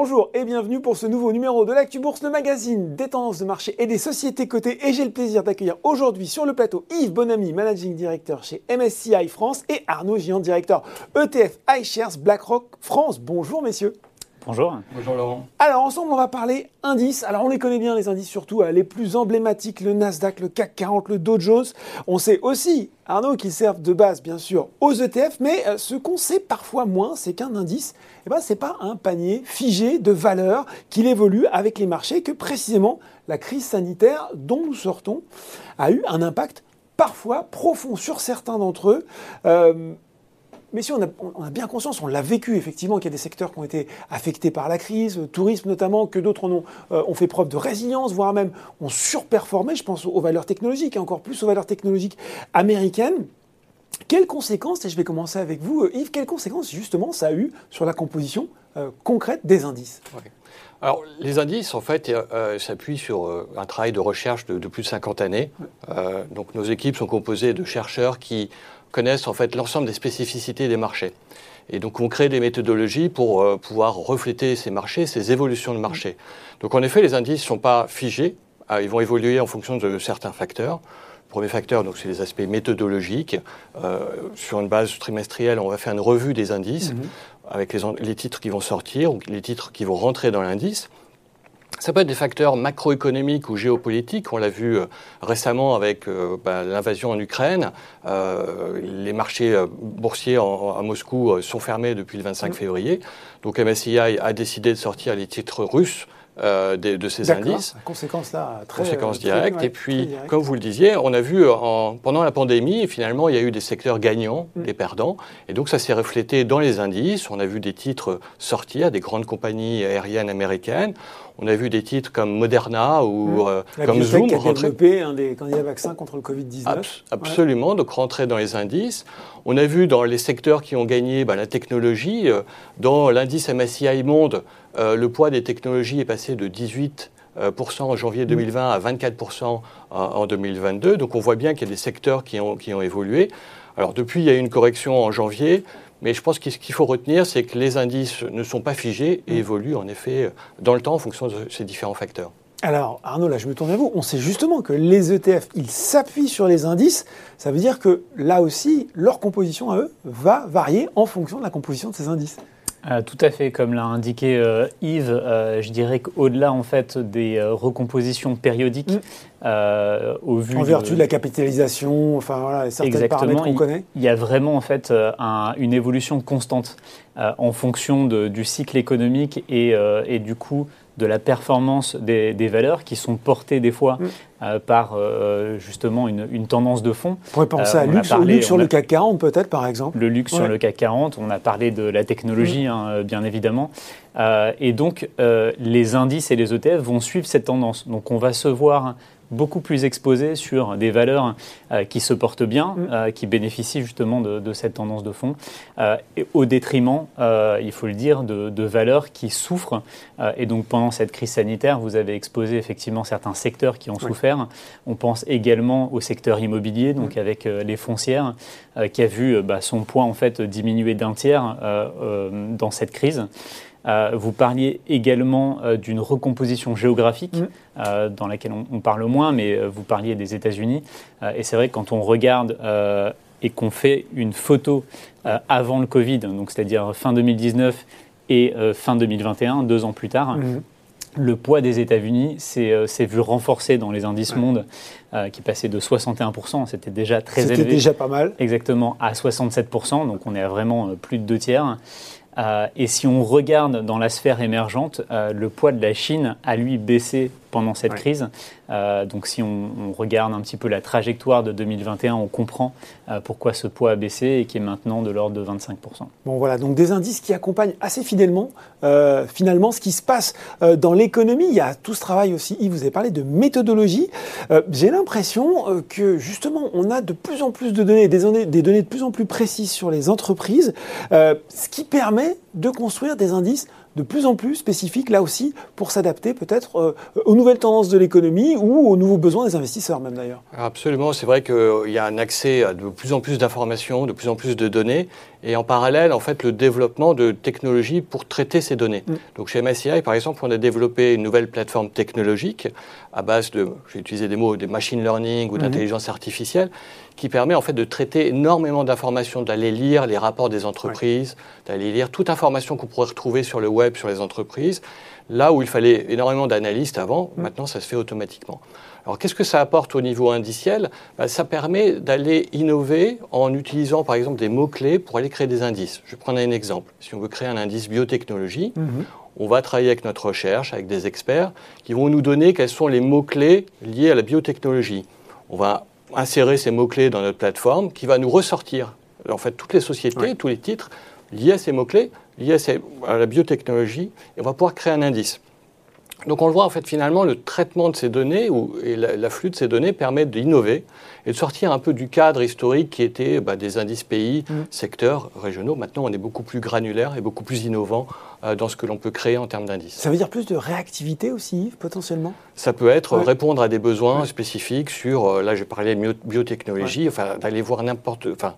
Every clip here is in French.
Bonjour et bienvenue pour ce nouveau numéro de l'Actu Bourse, le magazine des tendances de marché et des sociétés cotées. Et j'ai le plaisir d'accueillir aujourd'hui sur le plateau Yves Bonamy, Managing Director chez MSCI France et Arnaud Gian, Directeur ETF iShares BlackRock France. Bonjour messieurs. Bonjour. Bonjour Laurent. Alors ensemble, on va parler indices. Alors on les connaît bien les indices, surtout euh, les plus emblématiques, le Nasdaq, le CAC 40, le Dow Jones. On sait aussi, Arnaud, qu'ils servent de base bien sûr aux ETF, mais euh, ce qu'on sait parfois moins, c'est qu'un indice, eh ben, c'est pas un panier figé de valeurs qu'il évolue avec les marchés, que précisément la crise sanitaire dont nous sortons a eu un impact parfois profond sur certains d'entre eux. Euh, mais si on a, bien conscience, on l'a vécu effectivement, qu'il y a des secteurs qui ont été affectés par la crise, le tourisme notamment, que d'autres ont, euh, ont, fait preuve de résilience, voire même ont surperformé, je pense aux, valeurs technologiques, et encore plus aux valeurs technologiques américaines. Quelles conséquences, et je vais commencer avec vous euh, Yves, quelles conséquences justement ça a eu sur la composition euh, concrète des indices? Alors les indices en fait s'appuient sur un travail de recherche de, de, plus de 50 années. donc nos équipes sont composées de chercheurs qui connaissent en fait l'ensemble des spécificités des marchés. Et donc on crée des méthodologies pour euh, pouvoir refléter ces marchés, ces évolutions de marché. Donc en effet, les indices ne sont pas figés, ah, ils vont évoluer en fonction de certains facteurs. Le premier facteur, donc, c'est les aspects méthodologiques. Euh, sur une base trimestrielle, on va faire une revue des indices mhm. avec les, les, titres qui vont sortir ou les titres qui vont rentrer dans l'indice. Ça peut être des facteurs macroéconomiques ou géopolitiques. On l'a vu euh, récemment avec euh, bah, l'invasion en Ukraine. Euh, les marchés boursiers à Moscou sont fermés depuis le 25 février. Donc MSCI a décidé de sortir les titres russes euh, de, ces indices. Conséquence là, très conséquence directe. et puis, comme vous le disiez, on a vu en, pendant la pandémie, finalement, il y a eu des secteurs gagnants, mm. des perdants, et donc ça s'est reflété dans les indices. On a vu des titres sortir, des grandes compagnies aériennes américaines. On a vu des titres comme Moderna ou mm. euh, comme Zoom qui a développé un des candidats vaccins contre le Covid-19. absolument, donc rentrer dans les indices. On a vu dans les secteurs qui ont gagné bah, la technologie, euh, dans l'indice MSCI Monde, euh, le poids des technologies est passé de 18 euh, en janvier 2020 à 24% en 2022. Donc on voit bien qu'il y a des secteurs qui ont, qui ont évolué. Alors depuis, il y a eu une correction en janvier, mais je pense que ce qu'il faut retenir, c'est que les indices ne sont pas figés et mm. évoluent en effet dans le temps en fonction de ces différents facteurs. Alors Arnaud, là je me tourne à vous. On sait justement que les ETF, ils s'appuient sur les indices. Ça veut dire que là aussi, leur composition à eux va varier en fonction de la composition de ces indices. Euh, tout à fait, comme l'a indiqué euh, Yves, euh, je dirais qu'au-delà en fait des recompositions périodiques, mm. au vu en vertu de... la capitalisation, enfin voilà, certains Exactement, paramètres qu'on connaît, il y a vraiment en fait une évolution constante en fonction du cycle économique et, et du coup de la performance des, valeurs qui sont portées des fois mm. euh, par euh, justement une, tendance de fond. On pourrait penser à euh, luxe, luxe sur le CAC 40 peut-être par exemple. Le luxe sur le CAC 40, on a parlé de la technologie mm. hein, bien évidemment. et donc les indices et les ETF vont suivre cette tendance. Donc on va se voir beaucoup plus exposé sur des valeurs euh, qui se portent bien, mm. euh, qui bénéficient justement de, cette tendance de fond, euh, et au détriment, il faut le dire, de, valeurs qui souffrent. et donc pendant cette crise sanitaire, vous avez exposé effectivement certains secteurs qui ont souffert. On pense également au secteur immobilier, donc mm. avec les foncières, qui a vu bah, son poids en fait diminuer d'un tiers dans cette crise. Euh, vous parliez également euh, d'une recomposition géographique mm. euh, dans laquelle on, parle moins, mais vous parliez des États-Unis. et c'est vrai que quand on regarde et qu'on fait une photo avant le Covid, donc c'est-à-dire fin 2019 et fin 2021, deux ans plus tard, mm. le poids des États-Unis s'est vu renforcé dans les indices mondes, qui passaient de 61%, c'était déjà très élevé. C'était déjà pas mal. Exactement, à 67%, donc on est à vraiment plus de deux tiers. Euh, et si on regarde dans la sphère émergente, euh, le poids de la Chine a lui baissé pendant cette crise. Euh, donc si on, regarde un petit peu la trajectoire de 2021, on comprend euh, pourquoi ce poids a baissé et qui est maintenant de l'ordre de 25%. Bon voilà, donc des indices qui accompagnent assez fidèlement euh, finalement ce qui se passe dans l'économie. Il y a tout ce travail aussi, Yves, vous avez parlé de méthodologie. J'ai l'impression que justement on a de plus en plus de données, des données, des données de plus en plus précises sur les entreprises, ce qui permet de construire des indices de plus en plus spécifiques, là aussi, pour s'adapter peut-être euh, aux nouvelles tendances de l'économie ou aux nouveaux besoins des investisseurs même d'ailleurs. Absolument, c'est vrai qu'il y a un accès à de plus en plus d'informations, de plus en plus de données, et en parallèle, en fait, le développement de technologies pour traiter ces données. Mm. Donc chez MSCI, par exemple, on a développé une nouvelle plateforme technologique à base de, j'ai utilisé des mots, de machine learning ou mm-hmm. d'intelligence artificielle, qui permet en fait de traiter énormément d'informations, d'aller lire les rapports des entreprises, d'aller lire toute information qu'on pourrait retrouver sur le web sur les entreprises. Là où il fallait énormément d'analystes avant, mm. maintenant ça se fait automatiquement. Alors qu'est-ce que ça apporte au niveau indiciel? Bah, Ça permet d'aller innover en utilisant par exemple des mots-clés pour aller créer des indices. Je vais prendre un exemple. Si on veut créer un indice biotechnologie, mhm. on va travailler avec notre recherche, avec des experts qui vont nous donner quels sont les mots-clés liés à la biotechnologie. On va insérer ces mots-clés dans notre plateforme qui va nous ressortir en fait toutes les sociétés, tous les titres liés à ces mots-clés, liés à, la biotechnologie, et on va pouvoir créer un indice. Donc on le voit en fait finalement le traitement de ces données ou, et l'afflux de ces données permet d'innover et de sortir un peu du cadre historique qui était bah, des indices pays, mmh. secteurs, régionaux. Maintenant on est beaucoup plus granulaire et beaucoup plus innovant euh, dans ce que l'on peut créer en termes d'indices. Ça veut dire plus de réactivité aussi, potentiellement? Ça peut être répondre à des besoins spécifiques sur, euh, là j'ai parlé de biotechnologie, enfin, d'aller voir n'importe enfin,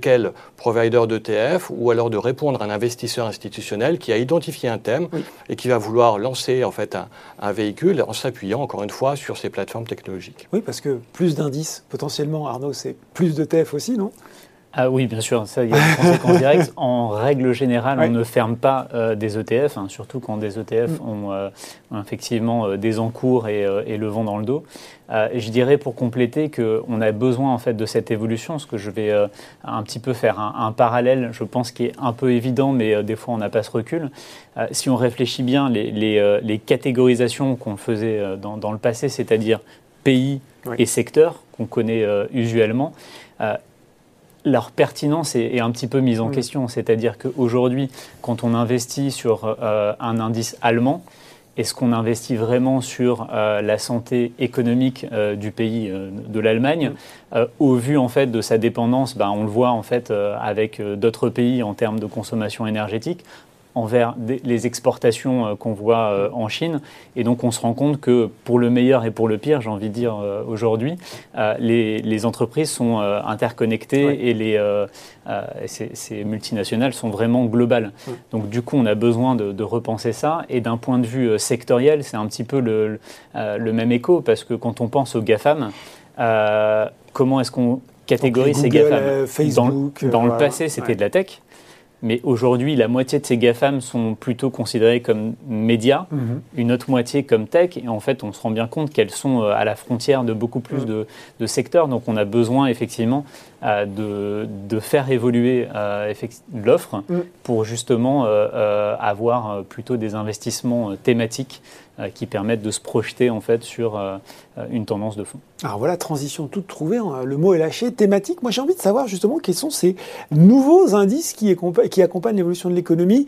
quel provider d'ETF ou alors de répondre à un investisseur institutionnel qui a identifié un thème et qui va vouloir lancer en fait un, véhicule en s'appuyant encore une fois sur ces plateformes technologiques. Oui, parce que plus d'indices, potentiellement, Arnaud, c'est plus d'ETF aussi, non? Ah oui, bien sûr, ça, il y a des conséquences directes. En règle générale, on ne ferme pas euh, des ETF, hein, surtout quand des ETF mm. euh, ont, effectivement euh, des encours et, et, le vent dans le dos. je dirais pour compléter qu'on a besoin en fait de cette évolution, ce que je vais un petit peu faire un, parallèle, je pense qui est un peu évident, mais des fois on n'a pas ce recul. si on réfléchit bien, les, les, les catégorisations qu'on faisait dans, dans, le passé, c'est-à-dire pays et secteurs qu'on connaît usuellement, leur pertinence est, un petit peu mise en question. C'est-à-dire qu'aujourd'hui, quand on investit sur euh, un indice allemand, est-ce qu'on investit vraiment sur euh, la santé économique euh, du pays de l'Allemagne? Au vu en fait de sa dépendance, ben, on le voit en fait avec d'autres pays en termes de consommation énergétique envers les exportations euh, qu'on voit euh, en Chine. Et donc on se rend compte que pour le meilleur et pour le pire, j'ai envie de dire euh, aujourd'hui, les, entreprises sont interconnectées et les, ces, multinationales sont vraiment globales. Donc du coup, on a besoin de, repenser ça. Et d'un point de vue sectoriel, c'est un petit peu le, le, même écho, parce que quand on pense aux GAFAM, comment est-ce qu'on catégorise ces GAFAM? Facebook, Dans, le passé, c'était de la tech. Mais aujourd'hui, la moitié de ces GAFAM sont plutôt considérées comme médias, mhm. une autre moitié comme tech. Et en fait, on se rend bien compte qu'elles sont euh, à la frontière de beaucoup plus mhm. de, secteurs. Donc, on a besoin effectivement euh, de, faire évoluer euh, l'offre mhm. pour justement avoir plutôt des investissements thématiques qui permettent de se projeter en fait sur une tendance de fond. Alors voilà, transition toute trouvée, hein. le mot est lâché, thématique. Moi j'ai envie de savoir justement quels sont ces nouveaux indices qui accompagnent l'évolution de l'économie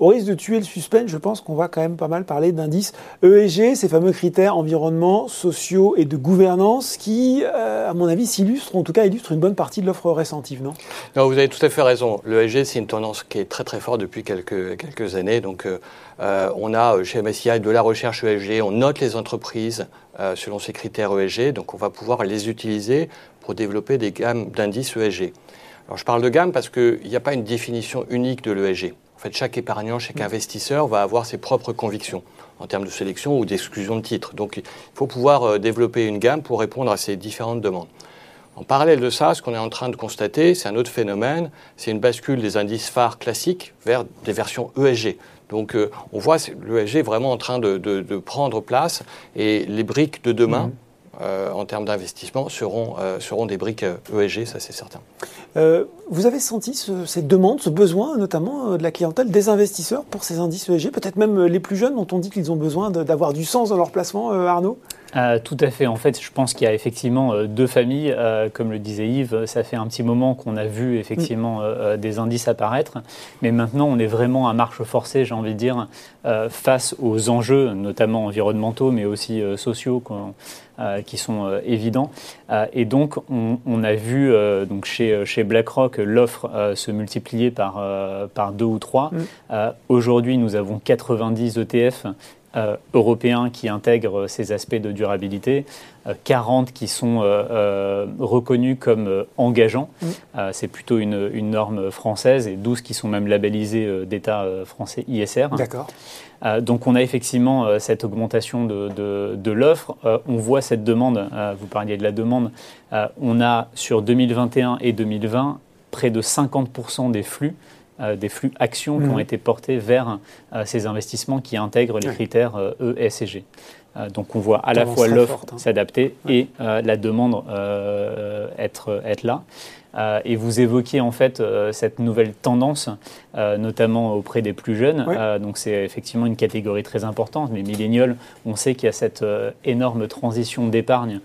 au risque de tuer le suspense, je pense qu'on va quand même pas mal parler d'indices ESG, ces fameux critères environnement, sociaux et de gouvernance qui, euh, à mon avis, s'illustrent, en tout cas illustrent une bonne partie de l'offre récentive, non? Non, vous avez tout à fait raison. L'ESG, c'est une tendance qui est très très forte depuis quelques, années. Donc, euh, euh, on a chez MSCI de la recherche ESG, on note les entreprises selon ces critères ESG, donc on va pouvoir les utiliser pour développer des gammes d'indices ESG. Alors, je parle de gamme parce qu'il n'y a pas une définition unique de l'ESG fait, chaque épargnant, chaque investisseur va avoir ses propres convictions en termes de sélection ou d'exclusion de titres. Donc, il faut pouvoir euh, développer une gamme pour répondre à ces différentes demandes. En parallèle de ça, ce qu'on est en train de constater, c'est un autre phénomène, c'est une bascule des indices phares classiques vers des versions ESG. Donc euh, on voit l'ESG vraiment en train de, prendre place et les briques de demain, mmh. Euh, en termes d'investissement seront, euh, seront des briques ESG, e ça c'est certain. Euh, vous avez senti cette demande, ce besoin notamment de la clientèle des investisseurs pour ces indices ESG, peut-être même les plus jeunes dont on dit qu'ils ont besoin d'avoir du sens dans leur placement, Arnaud? Tout à fait. En fait, je pense qu'il y a effectivement deux familles. comme le disait Yves, ça fait un petit moment qu'on a vu effectivement mm. des indices apparaître. Mais maintenant, on est vraiment à marche forcée, j'ai envie de dire, face aux enjeux, notamment environnementaux, mais aussi sociaux euh, qui sont euh, évidents. Euh, et donc, on, a vu donc chez, chez BlackRock l'offre se multiplier par, par deux ou trois. Mm. Aujourd'hui, nous avons 90 ETF euh, européens qui intègrent ces aspects de durabilité, 40 qui sont reconnus comme engageants, c'est plutôt une, une, norme française, et 12 qui sont même labellisés d'État français ISR. D'accord. donc on a effectivement cette augmentation de, de, de l'offre. on voit cette demande, vous parliez de la demande, on a sur 2021 et 2020 près de 50% des flux euh, des flux actions qui ont mhm. été portés vers euh, ces investissements qui intègrent les critères E, S et G. donc on voit à la fois l'offre hein. s'adapter et la demande être, être là. Euh, et vous évoquiez en fait euh, cette nouvelle tendance, euh, notamment auprès des plus jeunes. donc c'est effectivement une catégorie très importante. Les millénials, on sait qu'il y a cette énorme transition d'épargne,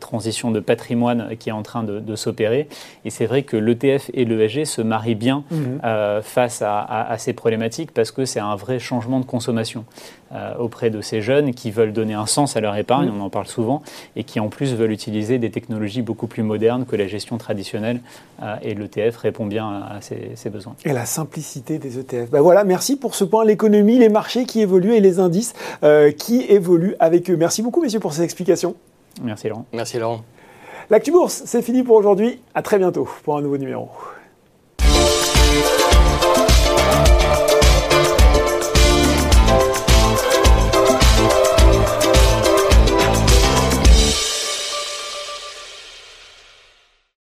transition de patrimoine qui est en train de, s'opérer. Et c'est vrai que l'ETF et l'ESG se marient bien mhm. face à, à, ces problématiques parce que c'est un vrai changement de consommation auprès de ces jeunes qui veulent donner un sens à leur épargne, mhm. on en parle souvent, et qui en plus veulent utiliser des technologies beaucoup plus modernes que la gestion traditionnelle et l'ETF répond bien à, ces, besoins. Et la simplicité des ETF. Ben voilà, merci pour ce point, l'économie, les marchés qui évoluent et les indices euh, qui évoluent avec eux. Merci beaucoup, messieurs, pour ces explications. Merci, Laurent. Merci, Laurent. L'actu Bourse, c'est fini pour aujourd'hui. À très bientôt pour un nouveau numéro.